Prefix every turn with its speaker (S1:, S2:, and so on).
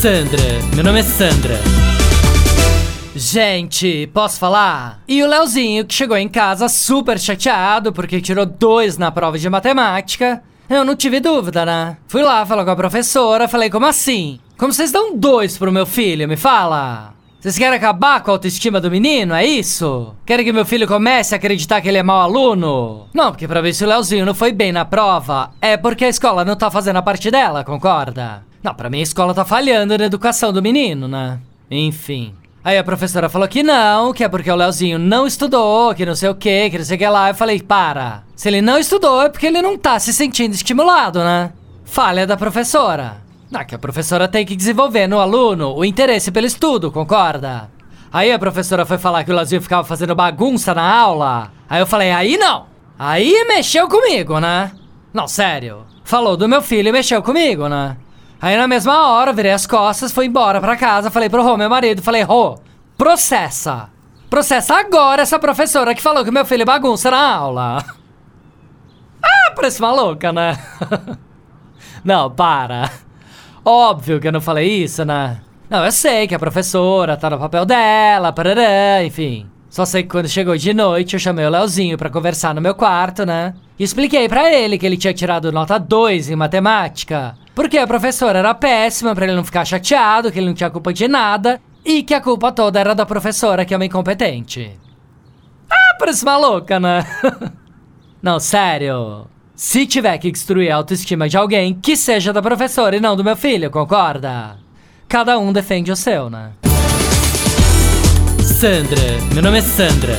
S1: Sandra, meu nome é Sandra. Gente, posso falar? E o Leozinho que chegou em casa super chateado porque tirou dois na prova de matemática. Eu não tive dúvida, né? Fui lá falar com a professora, falei, como assim? Como vocês dão dois pro meu filho? Me fala! Vocês querem acabar com a autoestima do menino, é isso? Querem que meu filho comece a acreditar que ele é mau aluno? Não, porque pra ver se o Leozinho não foi bem na prova, é porque a escola não tá fazendo a parte dela, concorda? Não, pra mim a escola tá falhando na educação do menino, né? Enfim. Aí a professora falou que não, que é porque o Leozinho não estudou, que não sei o que, que não sei o que lá. Eu falei, para. Se ele não estudou é porque ele não tá se sentindo estimulado, né? Falha da professora. Ah, que a professora tem que desenvolver no aluno o interesse pelo estudo, concorda? Aí a professora foi falar que o Leozinho ficava fazendo bagunça na aula. Aí eu falei, aí não. Aí mexeu comigo, né? Não, sério. Falou do meu filho e mexeu comigo, né? Aí na mesma hora, virei as costas, fui embora pra casa, falei pro Rô, meu marido, falei, Rô, processa. Processa agora essa professora que falou que meu filho bagunça na aula. Ah, parece maluca, né? Não, para. Óbvio que eu não falei isso, né? Não, eu sei que a professora tá no papel dela, parará, enfim. Só sei que quando chegou de noite eu chamei o Leozinho pra conversar no meu quarto, né? E expliquei pra ele que ele tinha tirado nota 2 em matemática. Porque a professora era péssima pra ele não ficar chateado, que ele não tinha culpa de nada. E que a culpa toda era da professora, que é uma incompetente. Ah, parece maluca, né? não, sério. Se tiver que destruir a autoestima de alguém, que seja da professora e não do meu filho, concorda? Cada um defende o seu, né? Sandra, meu nome é Sandra.